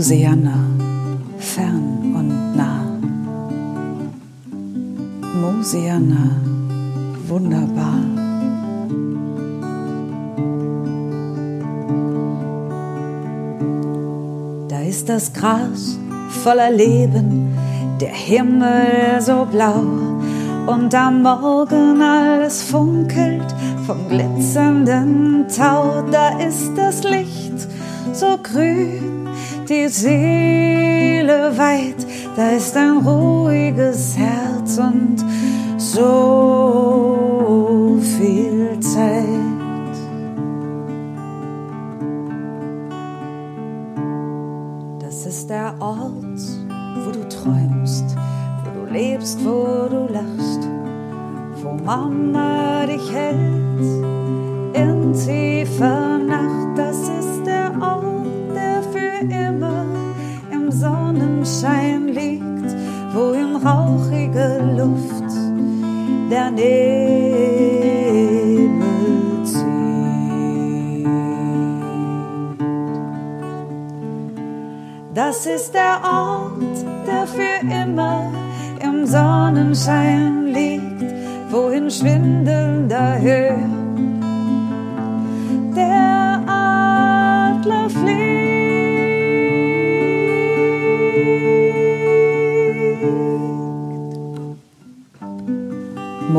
Mosiana, fern und nah. Mosiana, wunderbar. Da ist das Gras voller Leben, der Himmel so blau und am Morgen alles funkelt vom glitzernden Tau. Da ist das Licht so grün, die Seele weit, da ist ein ruhiges Herz und so viel Zeit. Das ist der Ort, wo du träumst, wo du lebst, wo du lachst, wo Mama dich hält in tiefer Nacht. Sonnenschein liegt, wo in rauchige Luft der Nebel zieht. Das ist der Ort, der für immer im Sonnenschein liegt, wo in schwindelnder Höhe der Adler fliegt.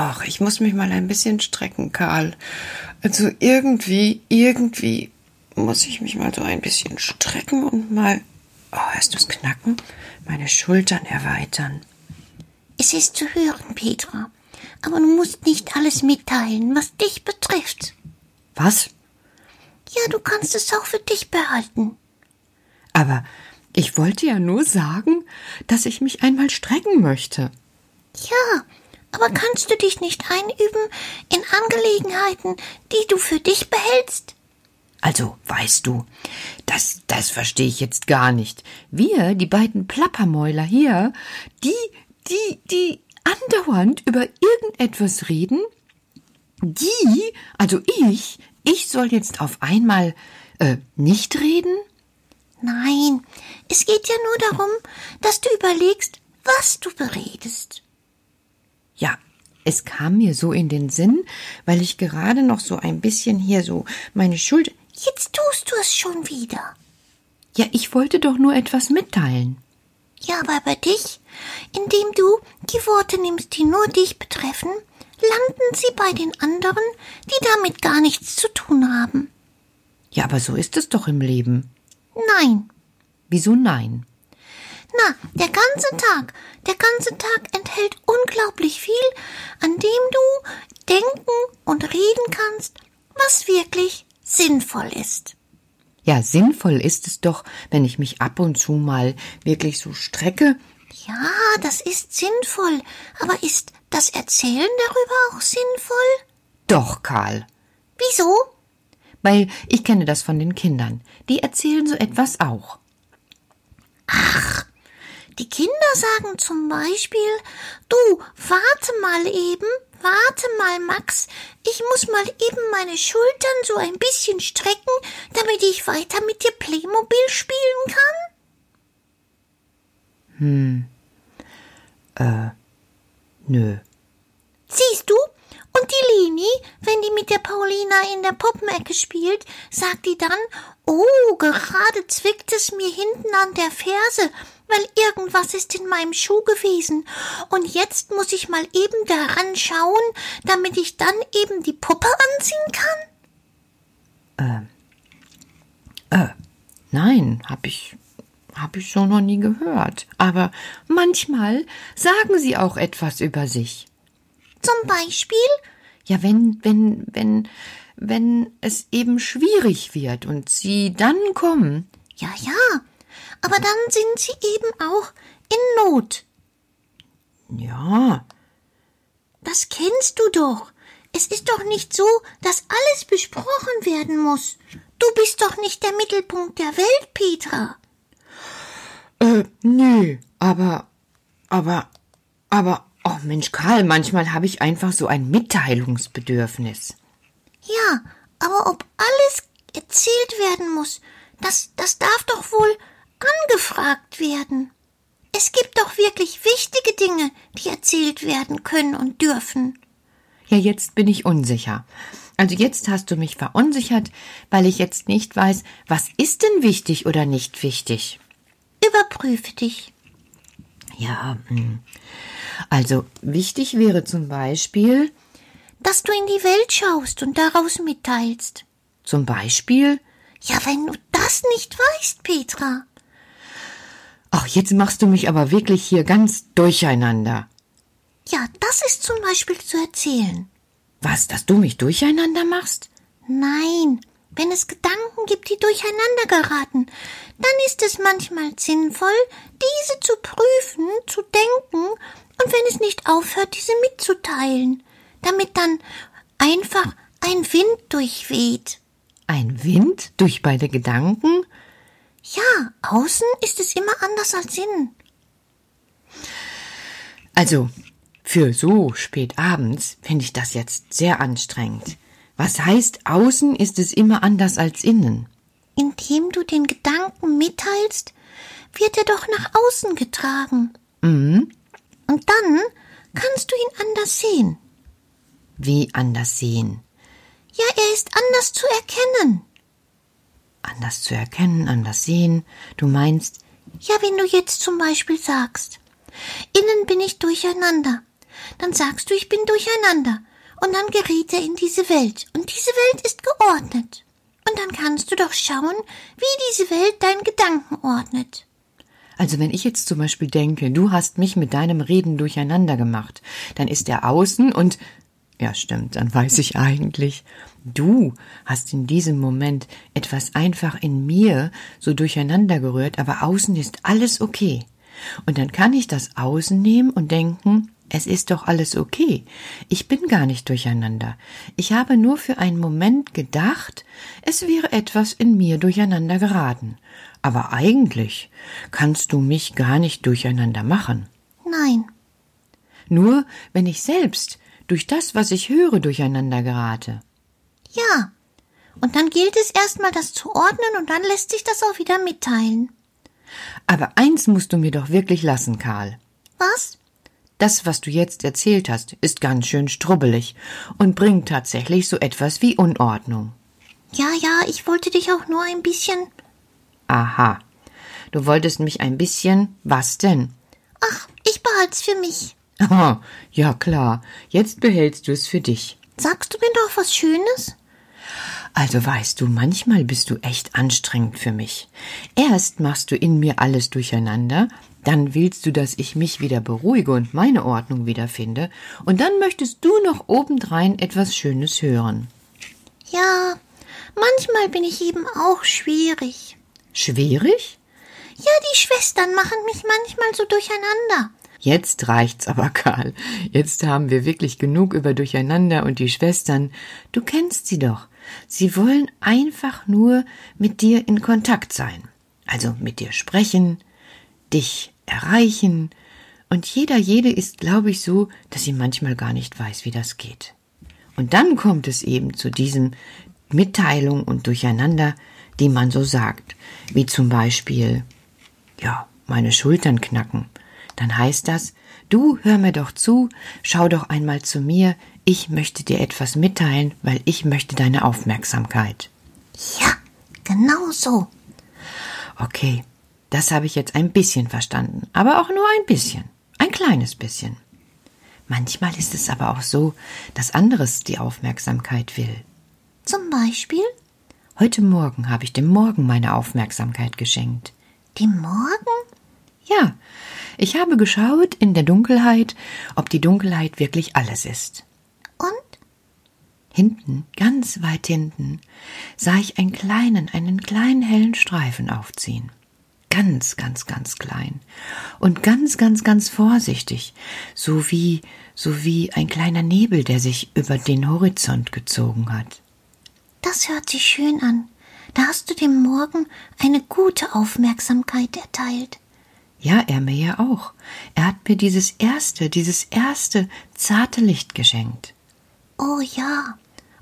Ach, ich muss mich mal ein bisschen strecken, Karl. Also irgendwie, irgendwie muss ich mich mal so ein bisschen strecken und mal, oh, hörst du's knacken? Meine Schultern erweitern. Es ist zu hören, Petra. Aber du musst nicht alles mitteilen, was dich betrifft. Was? Ja, du kannst es auch für dich behalten. Aber ich wollte ja nur sagen, dass ich mich einmal strecken möchte. Ja, aber kannst du dich nicht einüben in Angelegenheiten, die du für dich behältst? Also, weißt du, das, das verstehe ich jetzt gar nicht. Wir, die beiden Plappermäuler hier, die, die, die andauernd über irgendetwas reden, die, also ich, ich soll jetzt auf einmal äh, nicht reden? Nein, es geht ja nur darum, dass du überlegst, was du beredest. Ja, es kam mir so in den Sinn, weil ich gerade noch so ein bisschen hier so meine Schuld. Jetzt tust du es schon wieder. Ja, ich wollte doch nur etwas mitteilen. Ja, aber bei dich, indem du die Worte nimmst, die nur dich betreffen, landen sie bei den anderen, die damit gar nichts zu tun haben. Ja, aber so ist es doch im Leben. Nein. Wieso nein? Na, der ganze Tag, der ganze Tag enthält unglaublich viel, an dem du denken und reden kannst, was wirklich sinnvoll ist. Ja, sinnvoll ist es doch, wenn ich mich ab und zu mal wirklich so strecke. Ja, das ist sinnvoll, aber ist das Erzählen darüber auch sinnvoll? Doch, Karl. Wieso? Weil ich kenne das von den Kindern. Die erzählen so etwas auch. Ach, die Kinder sagen zum Beispiel, du, warte mal eben, warte mal, Max, ich muss mal eben meine Schultern so ein bisschen strecken, damit ich weiter mit dir Playmobil spielen kann? Hm. Äh, nö. Siehst du? Und die Lini, wenn die mit der Paulina in der Puppenecke spielt, sagt die dann, oh, gerade zwickt es mir hinten an der Ferse, weil irgendwas ist in meinem Schuh gewesen. Und jetzt muss ich mal eben daran schauen, damit ich dann eben die Puppe anziehen kann? Äh, äh, nein, hab ich habe ich so noch nie gehört. Aber manchmal sagen sie auch etwas über sich. Zum Beispiel? Ja, wenn, wenn, wenn, wenn es eben schwierig wird und sie dann kommen. Ja, ja. Aber dann sind sie eben auch in Not. Ja. Das kennst du doch. Es ist doch nicht so, dass alles besprochen werden muss. Du bist doch nicht der Mittelpunkt der Welt, Petra. Äh, nö, aber, aber, aber, oh Mensch, Karl, manchmal habe ich einfach so ein Mitteilungsbedürfnis. Ja, aber ob alles erzählt werden muss, das, das darf doch wohl angefragt werden. Es gibt doch wirklich wichtige Dinge, die erzählt werden können und dürfen. Ja, jetzt bin ich unsicher. Also jetzt hast du mich verunsichert, weil ich jetzt nicht weiß, was ist denn wichtig oder nicht wichtig. Überprüfe dich. Ja, hm. also wichtig wäre zum Beispiel, dass du in die Welt schaust und daraus mitteilst. Zum Beispiel? Ja, wenn du das nicht weißt, Petra. Ach, jetzt machst du mich aber wirklich hier ganz durcheinander. Ja, das ist zum Beispiel zu erzählen. Was, dass du mich durcheinander machst? Nein, wenn es Gedanken gibt, die durcheinander geraten, dann ist es manchmal sinnvoll, diese zu prüfen, zu denken und wenn es nicht aufhört, diese mitzuteilen, damit dann einfach ein Wind durchweht. Ein Wind durch beide Gedanken? Ja, außen ist es immer anders als innen. Also, für so spät abends finde ich das jetzt sehr anstrengend. Was heißt, außen ist es immer anders als innen? Indem du den Gedanken mitteilst, wird er doch nach außen getragen. Mhm. Und dann kannst du ihn anders sehen. Wie anders sehen? Ja, er ist anders zu erkennen. Anders zu erkennen, anders sehen. Du meinst? Ja, wenn du jetzt zum Beispiel sagst, innen bin ich durcheinander dann sagst du, ich bin durcheinander. Und dann gerät er in diese Welt. Und diese Welt ist geordnet. Und dann kannst du doch schauen, wie diese Welt deinen Gedanken ordnet. Also wenn ich jetzt zum Beispiel denke, du hast mich mit deinem Reden durcheinander gemacht, dann ist er außen und ja, stimmt, dann weiß ich eigentlich, du hast in diesem Moment etwas einfach in mir so durcheinander gerührt, aber außen ist alles okay. Und dann kann ich das außen nehmen und denken, es ist doch alles okay. Ich bin gar nicht durcheinander. Ich habe nur für einen Moment gedacht, es wäre etwas in mir durcheinander geraten. Aber eigentlich kannst du mich gar nicht durcheinander machen. Nein. Nur wenn ich selbst durch das, was ich höre, durcheinander gerate. Ja. Und dann gilt es erstmal, das zu ordnen und dann lässt sich das auch wieder mitteilen. Aber eins musst du mir doch wirklich lassen, Karl. Was? Das, was du jetzt erzählt hast, ist ganz schön strubbelig und bringt tatsächlich so etwas wie Unordnung. Ja, ja, ich wollte dich auch nur ein bisschen. Aha. Du wolltest mich ein bisschen. Was denn? Ach, ich behalt's für mich. Aha, ja klar. Jetzt behältst du es für dich. Sagst du mir doch was Schönes? Also weißt du, manchmal bist du echt anstrengend für mich. Erst machst du in mir alles durcheinander, dann willst du, dass ich mich wieder beruhige und meine Ordnung wiederfinde, und dann möchtest du noch obendrein etwas Schönes hören. Ja, manchmal bin ich eben auch schwierig. Schwierig? Ja, die Schwestern machen mich manchmal so durcheinander. Jetzt reicht's aber, Karl. Jetzt haben wir wirklich genug über Durcheinander und die Schwestern. Du kennst sie doch. Sie wollen einfach nur mit dir in Kontakt sein. Also mit dir sprechen, dich erreichen. Und jeder, jede ist, glaube ich, so, dass sie manchmal gar nicht weiß, wie das geht. Und dann kommt es eben zu diesem Mitteilung und Durcheinander, die man so sagt, wie zum Beispiel, ja, meine Schultern knacken. Dann heißt das, du hör mir doch zu, schau doch einmal zu mir, ich möchte dir etwas mitteilen, weil ich möchte deine Aufmerksamkeit. Ja, genau so. Okay, das habe ich jetzt ein bisschen verstanden, aber auch nur ein bisschen, ein kleines bisschen. Manchmal ist es aber auch so, dass anderes die Aufmerksamkeit will. Zum Beispiel? Heute Morgen habe ich dem Morgen meine Aufmerksamkeit geschenkt. Dem Morgen? Ja, ich habe geschaut in der Dunkelheit, ob die Dunkelheit wirklich alles ist. Und? Hinten, ganz weit hinten, sah ich einen kleinen, einen kleinen hellen Streifen aufziehen. Ganz, ganz, ganz klein. Und ganz, ganz, ganz vorsichtig, so wie, so wie ein kleiner Nebel, der sich über den Horizont gezogen hat. Das hört sich schön an. Da hast du dem Morgen eine gute Aufmerksamkeit erteilt. Ja, er mir ja auch. Er hat mir dieses erste, dieses erste zarte Licht geschenkt. Oh ja.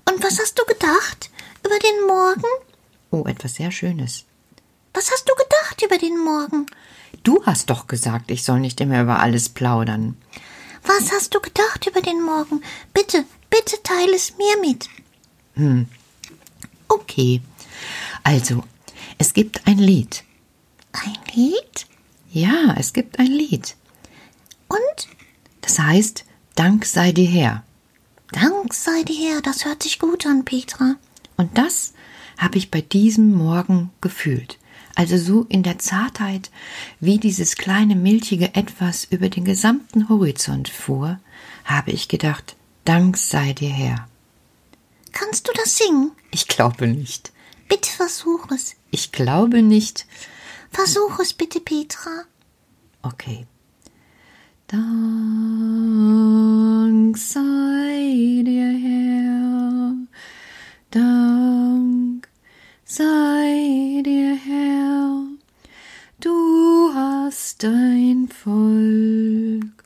Und was hast du gedacht über den Morgen? Oh, etwas sehr Schönes. Was hast du gedacht über den Morgen? Du hast doch gesagt, ich soll nicht immer über alles plaudern. Was hast du gedacht über den Morgen? Bitte, bitte teile es mir mit. Hm. Okay. Also, es gibt ein Lied. Ein Lied? Ja, es gibt ein Lied. Und? Das heißt, Dank sei dir her. Dank sei dir her, das hört sich gut an, Petra. Und das habe ich bei diesem Morgen gefühlt. Also so in der Zartheit, wie dieses kleine milchige Etwas über den gesamten Horizont fuhr, habe ich gedacht, Dank sei dir her. Kannst du das singen? Ich glaube nicht. Bitte versuch es. Ich glaube nicht. Versuch es bitte, Petra. Okay. Dank sei dir Herr, Dank sei dir Herr, du hast dein Volk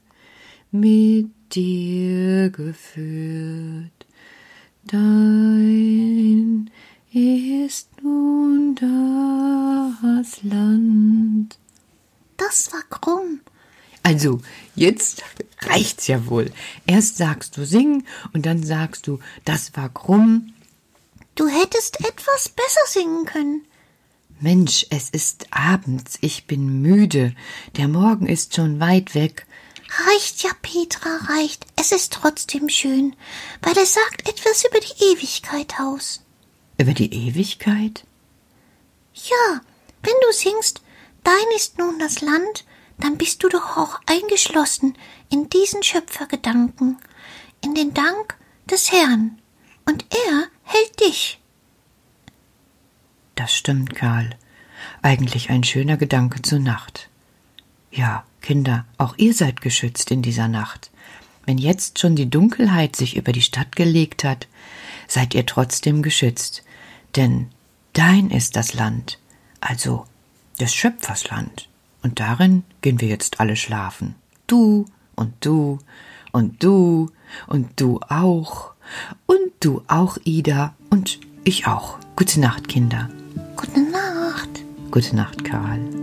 mit dir geführt, dein ist nun das Land. Das war krumm. Also, jetzt reicht's ja wohl. Erst sagst du singen und dann sagst du, das war krumm. Du hättest etwas besser singen können. Mensch, es ist abends, ich bin müde. Der Morgen ist schon weit weg. Reicht ja, Petra, reicht. Es ist trotzdem schön, weil es sagt etwas über die Ewigkeit aus. Über die Ewigkeit? Ja, wenn du singst, dein ist nun das Land, dann bist du doch auch eingeschlossen in diesen Schöpfergedanken, in den Dank des Herrn, und er hält dich. Das stimmt, Karl. Eigentlich ein schöner Gedanke zur Nacht. Ja, Kinder, auch ihr seid geschützt in dieser Nacht. Wenn jetzt schon die Dunkelheit sich über die Stadt gelegt hat, seid ihr trotzdem geschützt, denn dein ist das Land, also des Schöpfers Land. Und darin gehen wir jetzt alle schlafen. Du und du und du und du auch und du auch, Ida und ich auch. Gute Nacht, Kinder. Gute Nacht. Gute Nacht, Karl.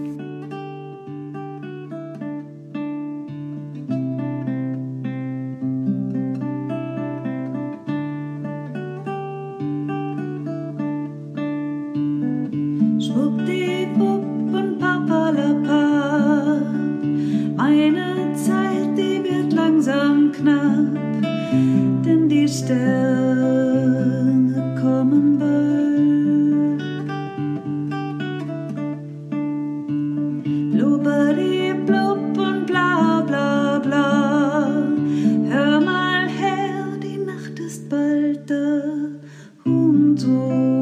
Bald da. Und